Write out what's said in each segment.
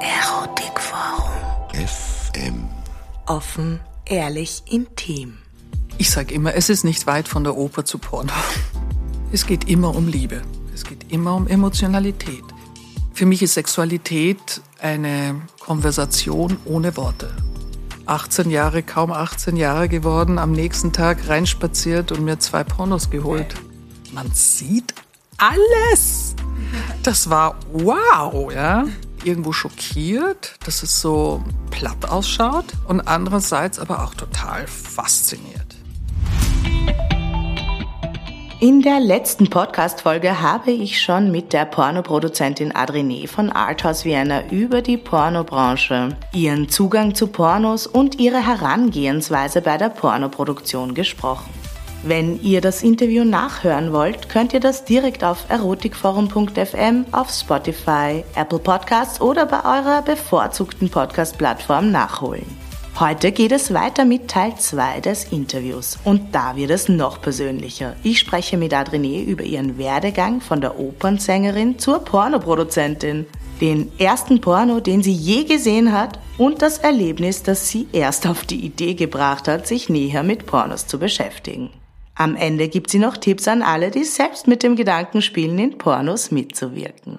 Erotikforum. FM. Offen, ehrlich, intim. Ich sage immer, es ist nicht weit von der Oper zu Porno. Es geht immer um Liebe. Es geht immer um Emotionalität. Für mich ist Sexualität eine Konversation ohne Worte. 18 Jahre, kaum 18 Jahre geworden, am nächsten Tag reinspaziert und mir zwei Pornos geholt. Man sieht alles. Das war wow, ja. Irgendwo schockiert, dass es so platt ausschaut und andererseits aber auch total fasziniert. In der letzten Podcast-Folge habe ich schon mit der Pornoproduzentin Adrine von Arthouse Vienna über die Pornobranche, ihren Zugang zu Pornos und ihre Herangehensweise bei der Pornoproduktion gesprochen. Wenn ihr das Interview nachhören wollt, könnt ihr das direkt auf erotikforum.fm, auf Spotify, Apple Podcasts oder bei eurer bevorzugten Podcast-Plattform nachholen. Heute geht es weiter mit Teil 2 des Interviews und da wird es noch persönlicher. Ich spreche mit Adrene über ihren Werdegang von der Opernsängerin zur Pornoproduzentin, den ersten Porno, den sie je gesehen hat und das Erlebnis, das sie erst auf die Idee gebracht hat, sich näher mit Pornos zu beschäftigen. Am Ende gibt sie noch Tipps an alle, die selbst mit dem Gedanken spielen, in Pornos mitzuwirken.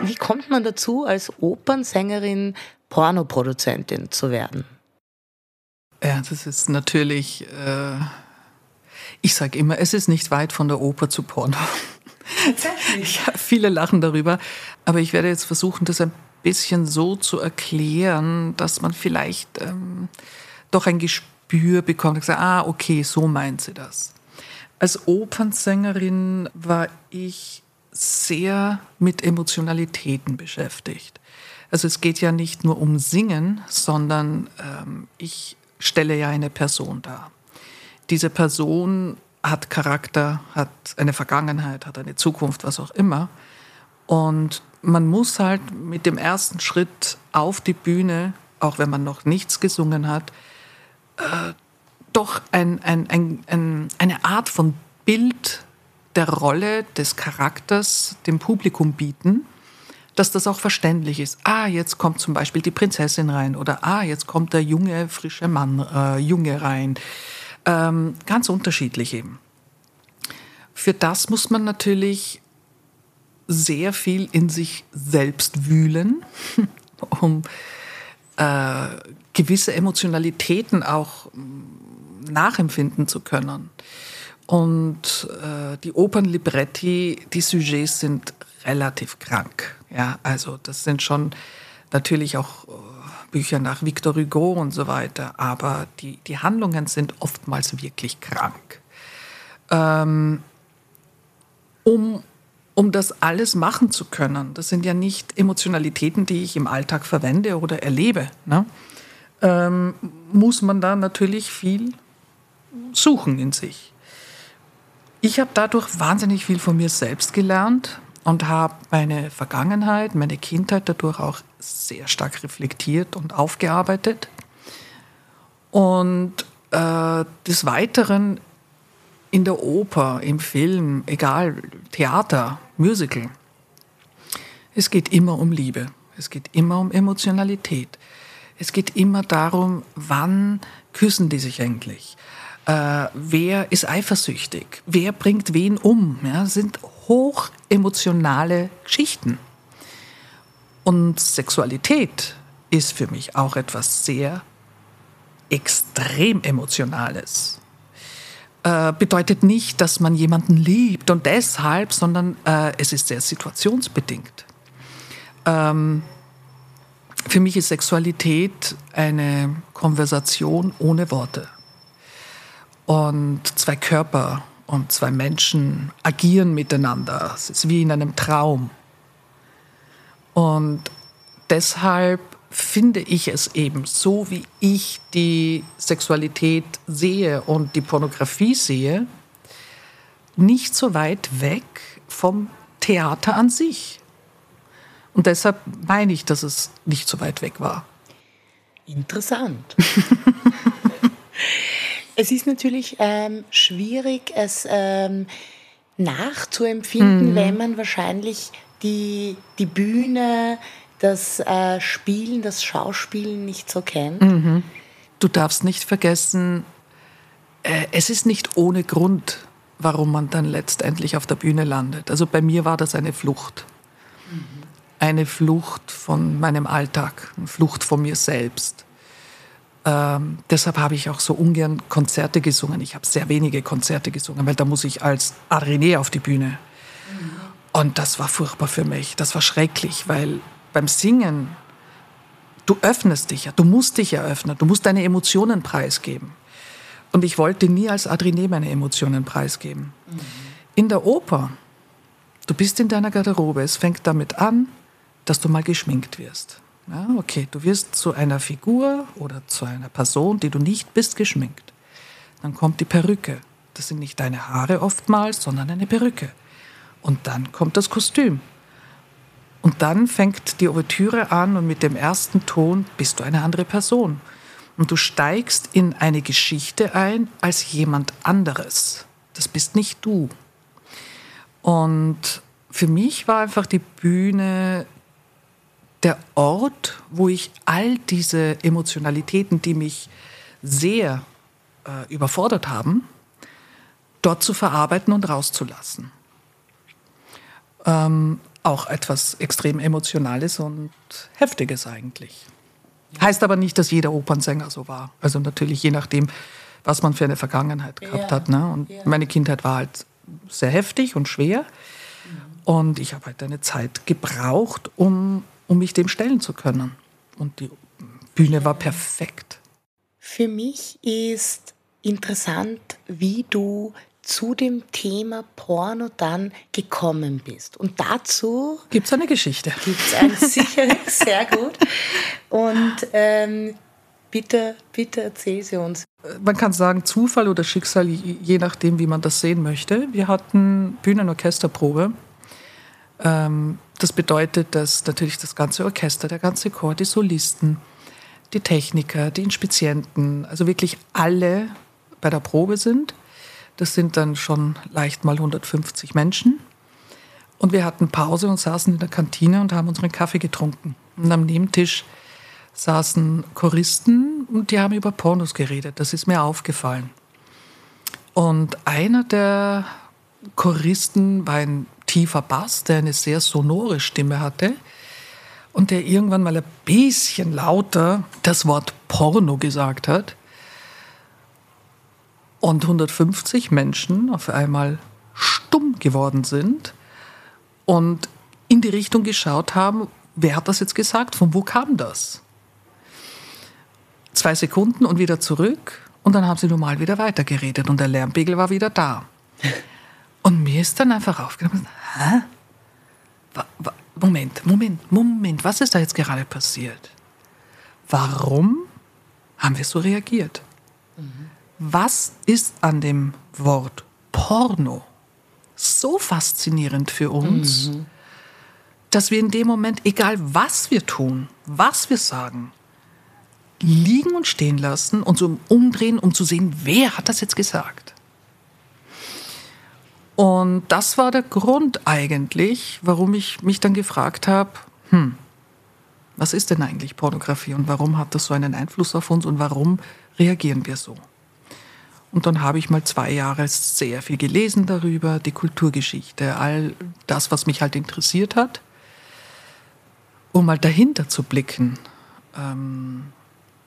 Wie kommt man dazu, als Opernsängerin Pornoproduzentin zu werden? Ja, das ist natürlich, äh, ich sage immer, es ist nicht weit von der Oper zu Porno. Ja, viele lachen darüber, aber ich werde jetzt versuchen, das ein bisschen so zu erklären, dass man vielleicht ähm, doch ein Gespür bekommt und sagt, ah, okay, so meint sie das. Als Opernsängerin war ich sehr mit Emotionalitäten beschäftigt. Also es geht ja nicht nur um Singen, sondern ähm, ich stelle ja eine Person dar. Diese Person hat Charakter, hat eine Vergangenheit, hat eine Zukunft, was auch immer. Und man muss halt mit dem ersten Schritt auf die Bühne, auch wenn man noch nichts gesungen hat, doch ein, ein, ein, eine Art von Bild der Rolle des Charakters dem Publikum bieten, dass das auch verständlich ist. Ah, jetzt kommt zum Beispiel die Prinzessin rein oder ah, jetzt kommt der junge, frische Mann, äh, Junge rein. Ähm, ganz unterschiedlich eben. Für das muss man natürlich sehr viel in sich selbst wühlen, um äh, gewisse Emotionalitäten auch mm, nachempfinden zu können. Und äh, die Opernlibretti, die Sujets sind relativ krank. Ja, also das sind schon natürlich auch äh, Bücher nach Victor Hugo und so weiter, aber die, die Handlungen sind oftmals wirklich krank. Ähm, um, um das alles machen zu können, das sind ja nicht Emotionalitäten, die ich im Alltag verwende oder erlebe, ne? ähm, muss man da natürlich viel suchen in sich. Ich habe dadurch wahnsinnig viel von mir selbst gelernt und habe meine Vergangenheit, meine Kindheit dadurch auch sehr stark reflektiert und aufgearbeitet. Und äh, des Weiteren in der Oper, im Film, egal, Theater, Musical, es geht immer um Liebe. Es geht immer um Emotionalität. Es geht immer darum, wann küssen die sich endlich? äh, wer ist eifersüchtig, wer bringt wen um. Ja, sind hoch emotionale Geschichten. Und Sexualität ist für mich auch etwas sehr extrem Emotionales. Äh, bedeutet nicht, dass man jemanden liebt und deshalb, sondern äh, es ist sehr situationsbedingt. Ähm, für mich ist Sexualität eine Konversation ohne Worte. Und zwei Körper und zwei Menschen agieren miteinander. Es ist wie in einem Traum. Und deshalb finde ich es eben so, wie ich die Sexualität sehe und die Pornografie sehe, nicht so weit weg vom Theater an sich. Und deshalb meine ich, dass es nicht so weit weg war. Interessant. Es ist natürlich ähm, schwierig, es ähm, nachzuempfinden, mhm. wenn man wahrscheinlich die, die Bühne, das äh, Spielen, das Schauspielen nicht so kennt. Mhm. Du darfst nicht vergessen, äh, es ist nicht ohne Grund, warum man dann letztendlich auf der Bühne landet. Also bei mir war das eine Flucht. Mhm. Eine Flucht von meinem Alltag, eine Flucht von mir selbst. Ähm, deshalb habe ich auch so ungern Konzerte gesungen. Ich habe sehr wenige Konzerte gesungen, weil da muss ich als Arenee auf die Bühne. Mhm. Und das war furchtbar für mich. Das war schrecklich, weil beim Singen, du öffnest dich ja, du musst dich ja öffnen, du musst deine Emotionen preisgeben. Und ich wollte nie als Adrienne meine Emotionen preisgeben. Mhm. In der Oper, du bist in deiner Garderobe, es fängt damit an, dass du mal geschminkt wirst. Ja, okay, du wirst zu einer Figur oder zu einer Person, die du nicht bist, geschminkt. Dann kommt die Perücke. Das sind nicht deine Haare oftmals, sondern eine Perücke. Und dann kommt das Kostüm. Und dann fängt die Ouvertüre an und mit dem ersten Ton bist du eine andere Person. Und du steigst in eine Geschichte ein als jemand anderes. Das bist nicht du. Und für mich war einfach die Bühne der Ort, wo ich all diese Emotionalitäten, die mich sehr äh, überfordert haben, dort zu verarbeiten und rauszulassen. Ähm, auch etwas extrem Emotionales und Heftiges eigentlich. Heißt aber nicht, dass jeder Opernsänger so war. Also natürlich je nachdem, was man für eine Vergangenheit gehabt ja. hat. Ne? Und ja. meine Kindheit war halt sehr heftig und schwer. Mhm. Und ich habe halt eine Zeit gebraucht, um, um mich dem stellen zu können. Und die Bühne war perfekt. Für mich ist interessant, wie du zu dem Thema Porno dann gekommen bist. Und dazu gibt es eine Geschichte. Gibt es eine sicher sehr gut. Und ähm, bitte, bitte erzähl sie uns. Man kann sagen Zufall oder Schicksal, je nachdem, wie man das sehen möchte. Wir hatten Bühnenorchesterprobe. Ähm, das bedeutet, dass natürlich das ganze Orchester, der ganze Chor, die Solisten, die Techniker, die Inspizienten, also wirklich alle bei der Probe sind das sind dann schon leicht mal 150 Menschen. Und wir hatten Pause und saßen in der Kantine und haben unseren Kaffee getrunken. Und am Nebentisch saßen Choristen und die haben über Pornos geredet. Das ist mir aufgefallen. Und einer der Choristen war ein tiefer Bass, der eine sehr sonore Stimme hatte und der irgendwann mal ein bisschen lauter das Wort Porno gesagt hat und 150 Menschen auf einmal stumm geworden sind und in die Richtung geschaut haben, wer hat das jetzt gesagt, von wo kam das? Zwei Sekunden und wieder zurück und dann haben sie normal wieder weitergeredet und der Lärmpegel war wieder da. Und mir ist dann einfach aufgenommen, hä? Moment, Moment, Moment, was ist da jetzt gerade passiert? Warum haben wir so reagiert? Mhm was ist an dem Wort Porno so faszinierend für uns, mhm. dass wir in dem Moment, egal was wir tun, was wir sagen, liegen und stehen lassen und so umdrehen, um zu sehen, wer hat das jetzt gesagt. Und das war der Grund eigentlich, warum ich mich dann gefragt habe, hm, was ist denn eigentlich Pornografie und warum hat das so einen Einfluss auf uns und warum reagieren wir so? Und dann habe ich mal zwei Jahre sehr viel gelesen darüber, die Kulturgeschichte, all das, was mich halt interessiert hat, um mal dahinter zu blicken, ähm,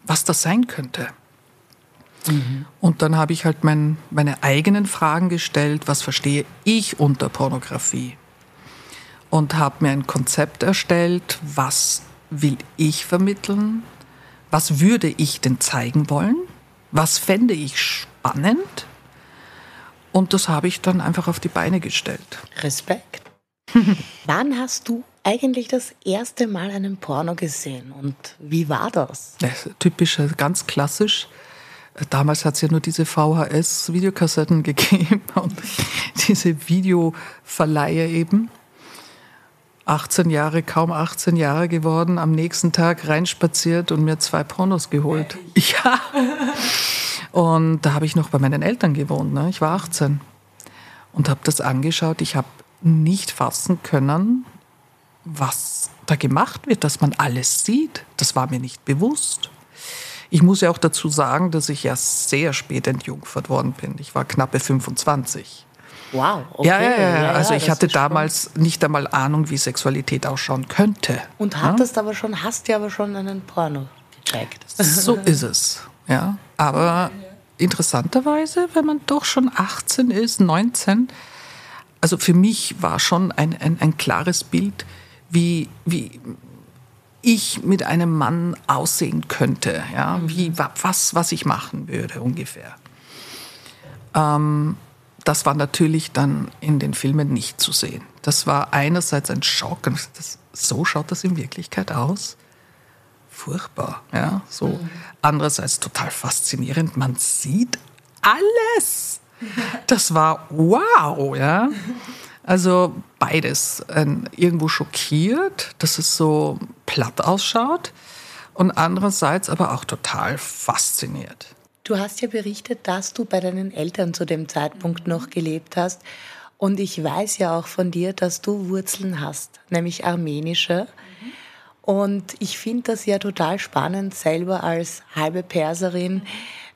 was das sein könnte. Mhm. Und dann habe ich halt mein, meine eigenen Fragen gestellt, was verstehe ich unter Pornografie? Und habe mir ein Konzept erstellt, was will ich vermitteln? Was würde ich denn zeigen wollen? Was fände ich spannend? Und das habe ich dann einfach auf die Beine gestellt. Respekt. Wann hast du eigentlich das erste Mal einen Porno gesehen und wie war das? Ja, typisch, äh, ganz klassisch. Äh, damals hat es ja nur diese VHS-Videokassetten gegeben und diese Videoverleihe eben. 18 Jahre, kaum 18 Jahre geworden, am nächsten Tag reinspaziert und mir zwei Pornos geholt. Ja. Und da habe ich noch bei meinen Eltern gewohnt. Ne? Ich war 18. und habe das angeschaut. Ich habe nicht fassen können, was da gemacht wird, dass man alles sieht. Das war mir nicht bewusst. Ich muss ja auch dazu sagen, dass ich ja sehr spät entjungfert worden bin. Ich war knappe 25. Wow, okay. Ja, ja, ja. Also ich hatte damals spannend. nicht einmal Ahnung, wie Sexualität ausschauen könnte. Und hattest ja? aber schon, hast ja aber schon einen Porno gecheckt. So ist es. Ja, aber interessanterweise, wenn man doch schon 18 ist, 19, also für mich war schon ein, ein, ein klares Bild, wie, wie ich mit einem Mann aussehen könnte, ja, wie, was, was ich machen würde ungefähr. Ähm, das war natürlich dann in den Filmen nicht zu sehen. Das war einerseits ein Schock. Das, so schaut das in Wirklichkeit aus. Furchtbar, ja. So. Mhm. Andererseits total faszinierend. Man sieht alles. Das war wow, ja. Also beides. Ähm, irgendwo schockiert, dass es so platt ausschaut und andererseits aber auch total fasziniert. Du hast ja berichtet, dass du bei deinen Eltern zu dem Zeitpunkt noch gelebt hast. Und ich weiß ja auch von dir, dass du Wurzeln hast, nämlich armenische. Und ich finde das ja total spannend. Selber als halbe Perserin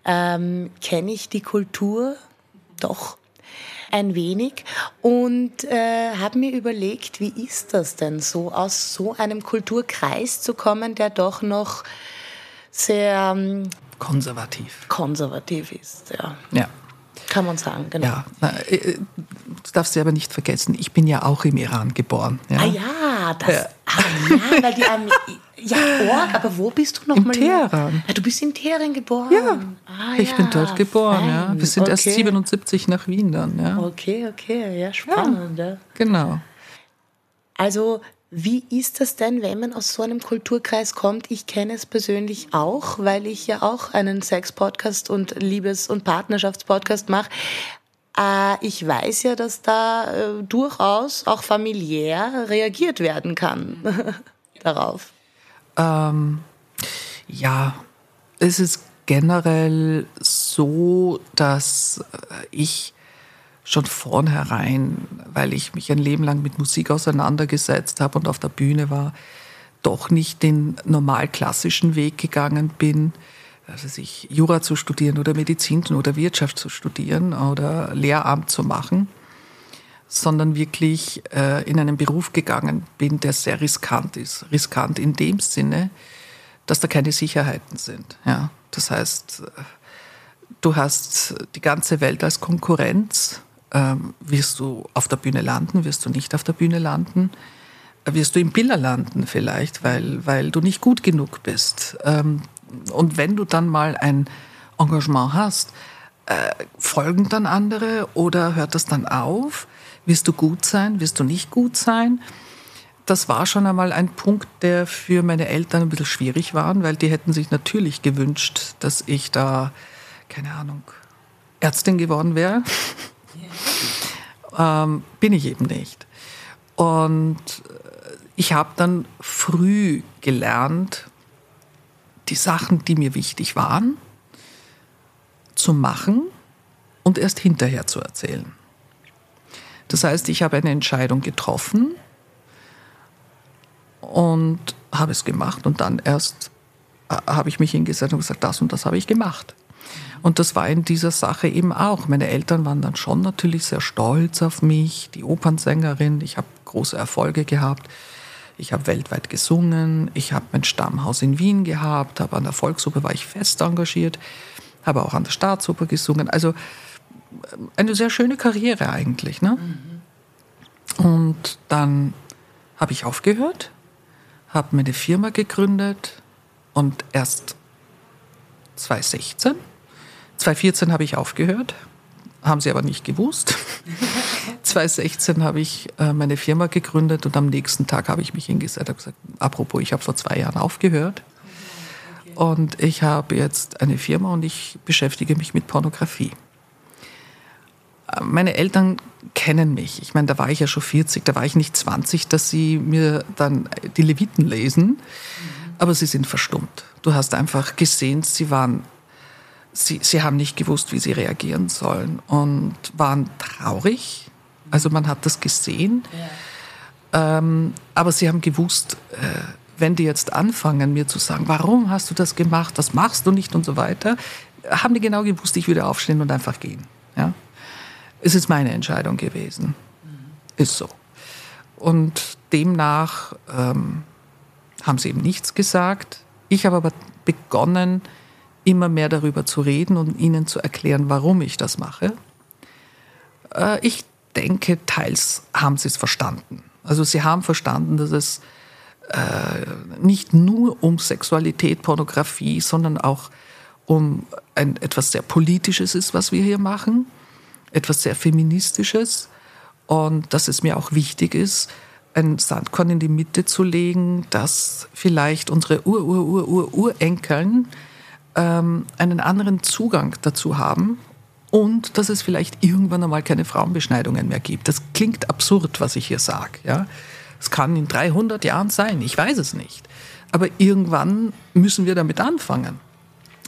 ähm, kenne ich die Kultur doch ein wenig und äh, habe mir überlegt, wie ist das denn so, aus so einem Kulturkreis zu kommen, der doch noch sehr ähm, konservativ. Konservativ ist, ja. Ja. Kann man sagen, genau. Ja, na, äh, du darfst ja aber nicht vergessen, ich bin ja auch im Iran geboren. Ja? Ah ja, das, ja. Ah, ja weil die Armee, ja, Org, aber wo bist du nochmal? In Teheran. Ja, ah, du bist in Teheran geboren? Ja, ah, ich bin dort geboren, fein. ja. Wir sind okay. erst 77 nach Wien dann, ja. Okay, okay, ja, spannend. Ja, genau. Also wie ist das denn, wenn man aus so einem Kulturkreis kommt? Ich kenne es persönlich auch, weil ich ja auch einen Sex-Podcast und Liebes- und Partnerschaftspodcast mache. Äh, ich weiß ja, dass da äh, durchaus auch familiär reagiert werden kann darauf. Ähm, ja, es ist generell so, dass ich schon vornherein, weil ich mich ein Leben lang mit Musik auseinandergesetzt habe und auf der Bühne war, doch nicht den normal klassischen Weg gegangen bin, also sich Jura zu studieren oder Medizin oder Wirtschaft zu studieren oder Lehramt zu machen, sondern wirklich äh, in einen Beruf gegangen bin, der sehr riskant ist. Riskant in dem Sinne, dass da keine Sicherheiten sind. Ja? Das heißt, du hast die ganze Welt als Konkurrenz ähm, wirst du auf der Bühne landen, wirst du nicht auf der Bühne landen, wirst du im Biller landen vielleicht, weil, weil du nicht gut genug bist. Ähm, und wenn du dann mal ein Engagement hast, äh, folgen dann andere oder hört das dann auf? Wirst du gut sein? Wirst du nicht gut sein? Das war schon einmal ein Punkt, der für meine Eltern ein bisschen schwierig war, weil die hätten sich natürlich gewünscht, dass ich da, keine Ahnung, Ärztin geworden wäre ähm, bin ich eben nicht. Und ich habe dann früh gelernt, die Sachen, die mir wichtig waren, zu machen und erst hinterher zu erzählen. Das heißt, ich habe eine Entscheidung getroffen und habe es gemacht und dann erst äh, habe ich mich hingesetzt und gesagt, das und das habe ich gemacht. Und das war in dieser Sache eben auch. Meine Eltern waren dann schon natürlich sehr stolz auf mich, die Opernsängerin. Ich habe große Erfolge gehabt. Ich habe weltweit gesungen. Ich habe mein Stammhaus in Wien gehabt. Habe an der Volksoper war ich fest engagiert. Habe auch an der Staatsoper gesungen. Also eine sehr schöne Karriere eigentlich. Ne? Mhm. Und dann habe ich aufgehört, habe meine Firma gegründet und erst 2016 2014 habe ich aufgehört, haben sie aber nicht gewusst. 2016 habe ich äh, meine Firma gegründet und am nächsten Tag habe ich mich hingesetzt und gesagt, apropos, ich habe vor zwei Jahren aufgehört. Und ich habe jetzt eine Firma und ich beschäftige mich mit Pornografie. Äh, meine Eltern kennen mich. Ich meine, da war ich ja schon 40, da war ich nicht 20, dass sie mir dann die Leviten lesen. Aber sie sind verstummt. Du hast einfach gesehen, sie waren sie, sie haben nicht gewusst, wie sie reagieren sollen und waren traurig, Also man hat das gesehen. Ja. Ähm, aber sie haben gewusst, äh, wenn die jetzt anfangen, mir zu sagen, warum hast du das gemacht, das machst du nicht und so weiter, haben die genau gewusst, ich würde aufstehen und einfach gehen. Ja? Es ist meine Entscheidung gewesen. Mhm. Ist so. Und demnach ähm, haben sie eben nichts gesagt. Ich habe aber begonnen, immer mehr darüber zu reden und ihnen zu erklären, warum ich das mache. Äh, ich denke, teils haben sie es verstanden. Also sie haben verstanden, dass es äh, nicht nur um Sexualität, Pornografie, sondern auch um ein, etwas sehr Politisches ist, was wir hier machen, etwas sehr Feministisches und dass es mir auch wichtig ist, ein Sandkorn in die Mitte zu legen, dass vielleicht unsere Ur-Ur-Ur-Ur-Urenkeln ähm, einen anderen Zugang dazu haben und dass es vielleicht irgendwann einmal keine Frauenbeschneidungen mehr gibt. Das klingt absurd, was ich hier sage. Ja? Es kann in 300 Jahren sein, ich weiß es nicht. Aber irgendwann müssen wir damit anfangen.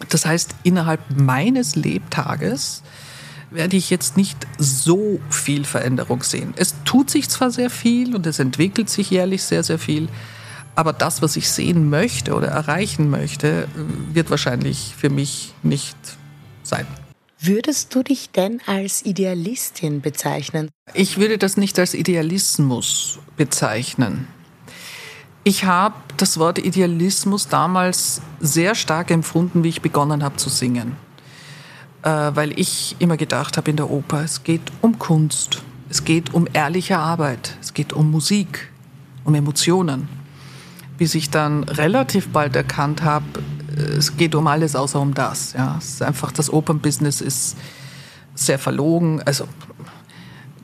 Das heißt, innerhalb meines Lebtages werde ich jetzt nicht so viel Veränderung sehen. Es tut sich zwar sehr viel und es entwickelt sich jährlich sehr, sehr viel, aber das, was ich sehen möchte oder erreichen möchte, wird wahrscheinlich für mich nicht sein. Würdest du dich denn als Idealistin bezeichnen? Ich würde das nicht als Idealismus bezeichnen. Ich habe das Wort Idealismus damals sehr stark empfunden, wie ich begonnen habe zu singen. Äh, weil ich immer gedacht habe in der Oper, es geht um Kunst, es geht um ehrliche Arbeit, es geht um Musik, um Emotionen. Bis ich dann relativ bald erkannt habe, es geht um alles außer um das. Ja. Es ist einfach, das Opernbusiness ist sehr verlogen. Also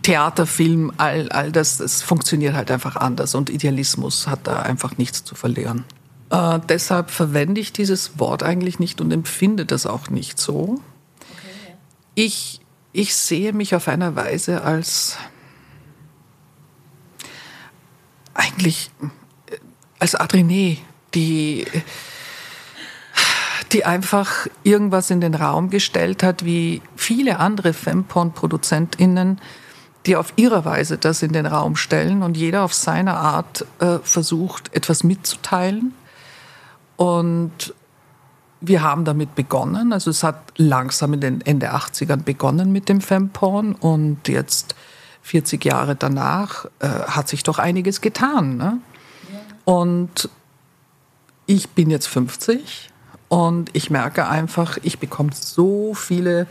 Theater, Film, all, all das, das funktioniert halt einfach anders und Idealismus hat da einfach nichts zu verlieren. Äh, deshalb verwende ich dieses Wort eigentlich nicht und empfinde das auch nicht so. Okay. Ich, ich sehe mich auf einer Weise als eigentlich als Adrenee, die die einfach irgendwas in den Raum gestellt hat, wie viele andere Femporn-ProduzentInnen, die auf ihre Weise das in den Raum stellen und jeder auf seine Art äh, versucht, etwas mitzuteilen. Und wir haben damit begonnen. Also es hat langsam in den Ende 80ern begonnen mit dem Femporn und jetzt 40 Jahre danach äh, hat sich doch einiges getan. Ne? Und ich bin jetzt 50 und ich merke einfach, ich bekomme so viele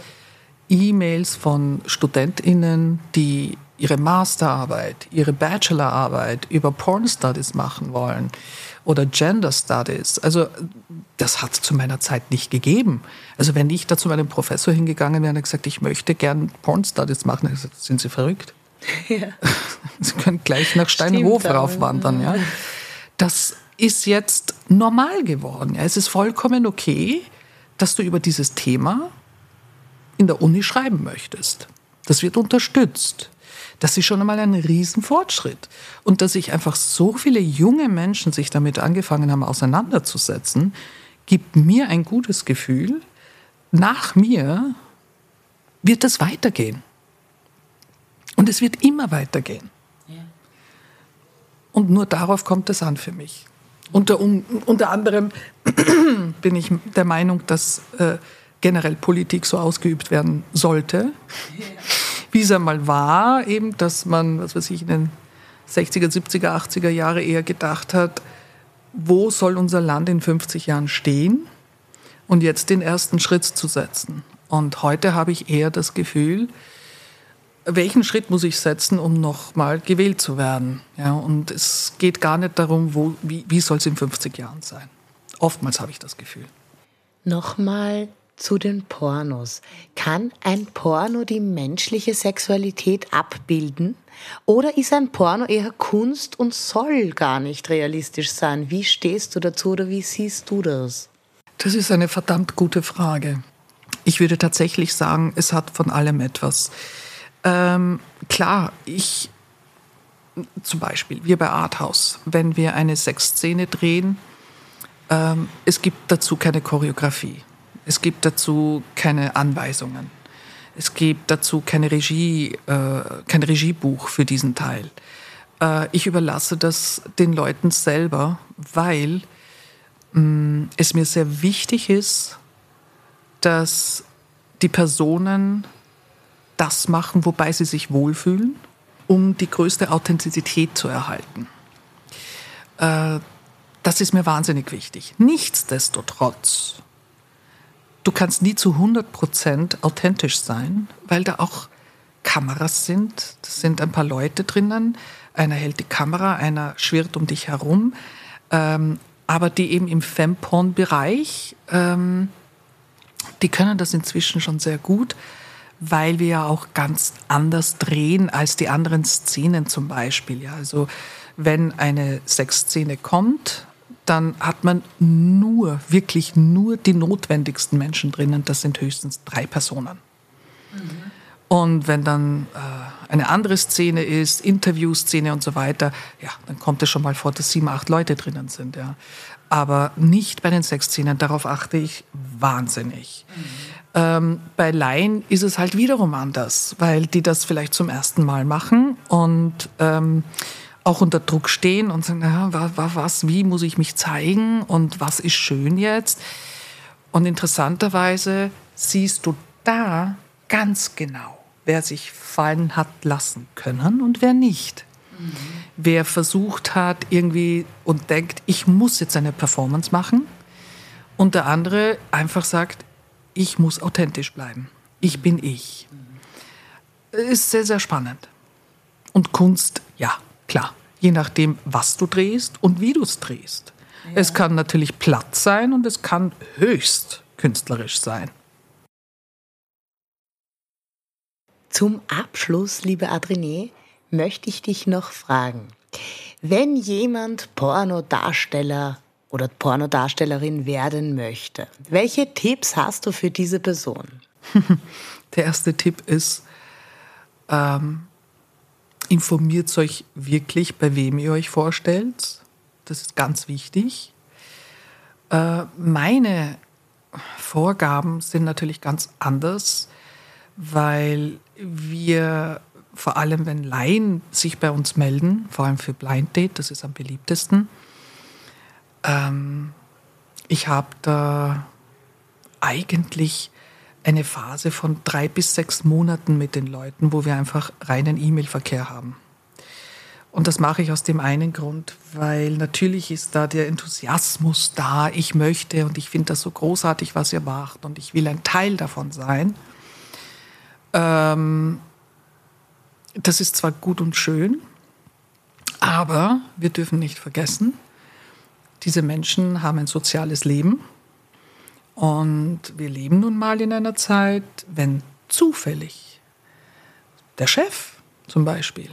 E-Mails von StudentInnen, die ihre Masterarbeit, ihre Bachelorarbeit über Porn Studies machen wollen oder Gender Studies. Also das hat es zu meiner Zeit nicht gegeben. Also wenn ich da zu meinem Professor hingegangen wäre und gesagt, ich möchte gern Porn Studies machen, dann gesagt, sind Sie verrückt? Ja. Sie können gleich nach Steinhof raufwandern. Ja. Das ist jetzt normal geworden. Ja, es ist vollkommen okay, dass du über dieses Thema in der Uni schreiben möchtest. Das wird unterstützt. Das ist schon einmal ein Riesenfortschritt. Und dass sich einfach so viele junge Menschen sich damit angefangen haben, auseinanderzusetzen, gibt mir ein gutes Gefühl. Nach mir wird es weitergehen. Und es wird immer weitergehen. Und nur darauf kommt es an für mich. Unter, um, unter anderem bin ich der Meinung, dass äh, generell Politik so ausgeübt werden sollte, wie es einmal war, eben, dass man, was weiß ich, in den 60er, 70er, 80er Jahre eher gedacht hat, wo soll unser Land in 50 Jahren stehen und jetzt den ersten Schritt zu setzen. Und heute habe ich eher das Gefühl, welchen Schritt muss ich setzen, um nochmal gewählt zu werden? Ja, und es geht gar nicht darum, wo, wie, wie soll es in 50 Jahren sein. Oftmals habe ich das Gefühl. Nochmal zu den Pornos. Kann ein Porno die menschliche Sexualität abbilden? Oder ist ein Porno eher Kunst und soll gar nicht realistisch sein? Wie stehst du dazu oder wie siehst du das? Das ist eine verdammt gute Frage. Ich würde tatsächlich sagen, es hat von allem etwas. Ähm, klar, ich zum Beispiel, wir bei Arthouse, wenn wir eine Sexszene drehen, ähm, es gibt dazu keine Choreografie. Es gibt dazu keine Anweisungen. Es gibt dazu keine Regie, äh, kein Regiebuch für diesen Teil. Äh, ich überlasse das den Leuten selber, weil mh, mm, es mir sehr wichtig ist, dass die Personen das machen, wobei sie sich wohlfühlen, um die größte Authentizität zu erhalten. Äh, das ist mir wahnsinnig wichtig. Nichtsdestotrotz, du kannst nie zu 100% authentisch sein, weil da auch Kameras sind. Da sind ein paar Leute drinnen. Einer hält die Kamera, einer schwirrt um dich herum. Ähm, aber die eben im Femporn-Bereich, ähm, die können das inzwischen schon sehr gut, weil wir ja auch ganz anders drehen als die anderen Szenen zum Beispiel. Ja, also wenn eine Sexszene kommt, dann hat man nur, wirklich nur die notwendigsten Menschen drinnen. Das sind höchstens drei Personen. Mhm. Und wenn dann äh, eine andere Szene ist, Interviewszene und so weiter, ja, dann kommt es schon mal vor, dass sieben, acht Leute drinnen sind. Ja. Aber nicht bei den Sexszenen, darauf achte ich wahnsinnig. Mhm. Ähm, bei Laien ist es halt wiederum anders, weil die das vielleicht zum ersten Mal machen und ähm, auch unter Druck stehen und sagen, naja, was, was, wie muss ich mich zeigen und was ist schön jetzt? Und interessanterweise siehst du da ganz genau, wer sich fallen hat lassen können und wer nicht. Mhm. Wer versucht hat irgendwie und denkt, ich muss jetzt eine Performance machen und der andere einfach sagt, ich muss authentisch bleiben. Ich bin ich. Ist sehr, sehr spannend. Und Kunst, ja, Klar, je nachdem, was du drehst und wie du es drehst. Ja. Es kann natürlich platt sein und es kann höchst künstlerisch sein. Zum Abschluss, liebe Adrienne, möchte ich dich noch fragen. Wenn jemand Pornodarsteller oder Pornodarstellerin werden möchte, welche Tipps hast du für diese Person? Der erste Tipp ist, ähm, informiert euch wirklich, bei wem ihr euch vorstellt. Das ist ganz wichtig. Äh, meine Vorgaben sind natürlich ganz anders, weil wir vor allem, wenn Laien sich bei uns melden, vor allem für Blind Date, das ist am beliebtesten, ähm, ich habe da eigentlich eine Phase von drei bis sechs Monaten mit den Leuten, wo wir einfach reinen E-Mail-Verkehr haben. Und das mache ich aus dem einen Grund, weil natürlich ist da der Enthusiasmus da, ich möchte und ich finde das so großartig, was ihr macht und ich will ein Teil davon sein. Ähm, das ist zwar gut und schön, aber wir dürfen nicht vergessen, diese Menschen haben ein soziales Leben und wir leben nun mal in einer Zeit, wenn zufällig der Chef zum Beispiel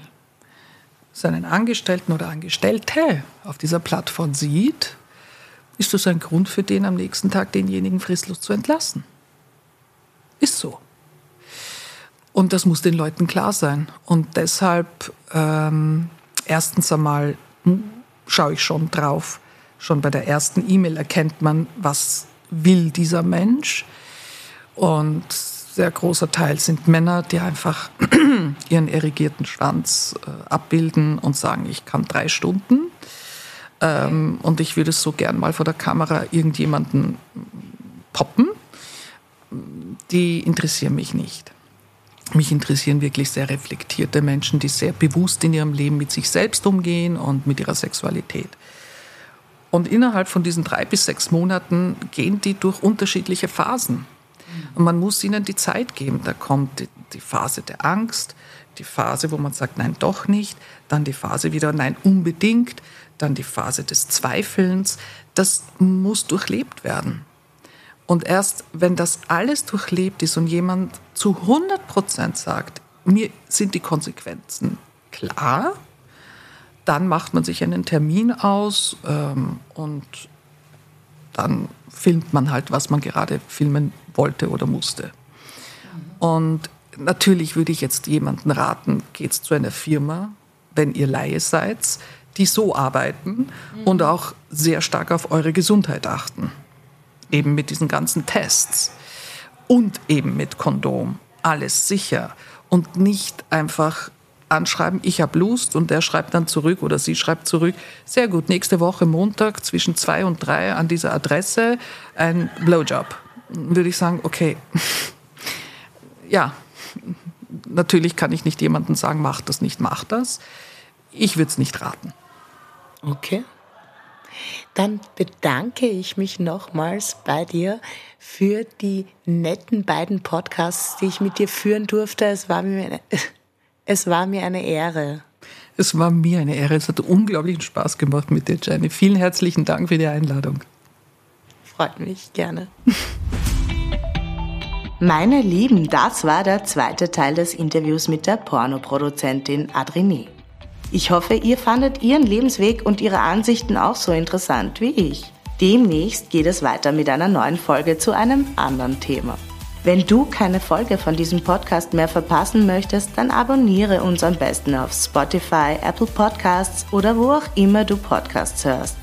seinen Angestellten oder Angestellte auf dieser Plattform sieht, ist das ein Grund für den am nächsten Tag denjenigen fristlos zu entlassen. Ist so. Und das muss den Leuten klar sein. Und deshalb ähm, erstens einmal schaue ich schon drauf. Schon bei der ersten E-Mail erkennt man, was will dieser Mensch. Und sehr großer Teil sind Männer, die einfach ihren erigierten Schwanz äh, abbilden und sagen, ich kann drei Stunden. Ähm, und ich würde so gern mal vor der Kamera irgendjemanden poppen. Die interessieren mich nicht. Mich interessieren wirklich sehr reflektierte Menschen, die sehr bewusst in ihrem Leben mit sich selbst umgehen und mit ihrer Sexualität. Und innerhalb von diesen drei bis sechs Monaten gehen die durch unterschiedliche Phasen. Und man muss ihnen die Zeit geben. Da kommt die, die, Phase der Angst, die Phase, wo man sagt, nein, doch nicht, dann die Phase wieder, nein, unbedingt, dann die Phase des Zweifelns. Das muss durchlebt werden. Und erst wenn das alles durchlebt ist und jemand zu 100 Prozent sagt, mir sind die Konsequenzen klar, dann macht man sich einen Termin aus ähm, und dann filmt man halt, was man gerade filmen wollte oder musste. Und natürlich würde ich jetzt jemanden raten, geht zu einer Firma, wenn ihr Laie seid, die so arbeiten mhm. und auch sehr stark auf eure Gesundheit achten. Eben mit diesen ganzen Tests und eben mit Kondom alles sicher und nicht einfach anschreiben, ich habe Lust und der schreibt dann zurück oder sie schreibt zurück, sehr gut, nächste Woche Montag zwischen zwei und drei an dieser Adresse ein Blowjob. Würde ich sagen, okay, ja, natürlich kann ich nicht jemandem sagen, mach das nicht, mach das. Ich würde es nicht raten. Okay. Dann bedanke ich mich nochmals bei dir für die netten beiden Podcasts, die ich mit dir führen durfte. Es war mir es war mir eine Ehre. Es war mir eine Ehre. Es hat unglaublichen Spaß gemacht mit dir, Jenny. Vielen herzlichen Dank für die Einladung. Freut mich, gerne. Meine Lieben, das war der zweite Teil des Interviews mit der Pornoproduzentin Adrienne. Ich hoffe, ihr fandet ihren Lebensweg und ihre Ansichten auch so interessant wie ich. Demnächst geht es weiter mit einer neuen Folge zu einem anderen Thema. Wenn du keine Folge von diesem Podcast mehr verpassen möchtest, dann abonniere uns am besten auf Spotify, Apple Podcasts oder wo auch immer du Podcasts hörst.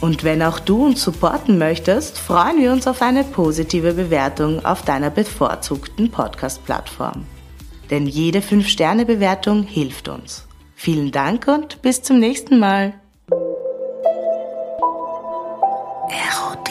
Und wenn auch du uns supporten möchtest, freuen wir uns auf eine positive Bewertung auf deiner bevorzugten Podcast-Plattform. Denn jede 5-Sterne-Bewertung hilft uns. Vielen Dank und bis zum nächsten Mal. Erotikforum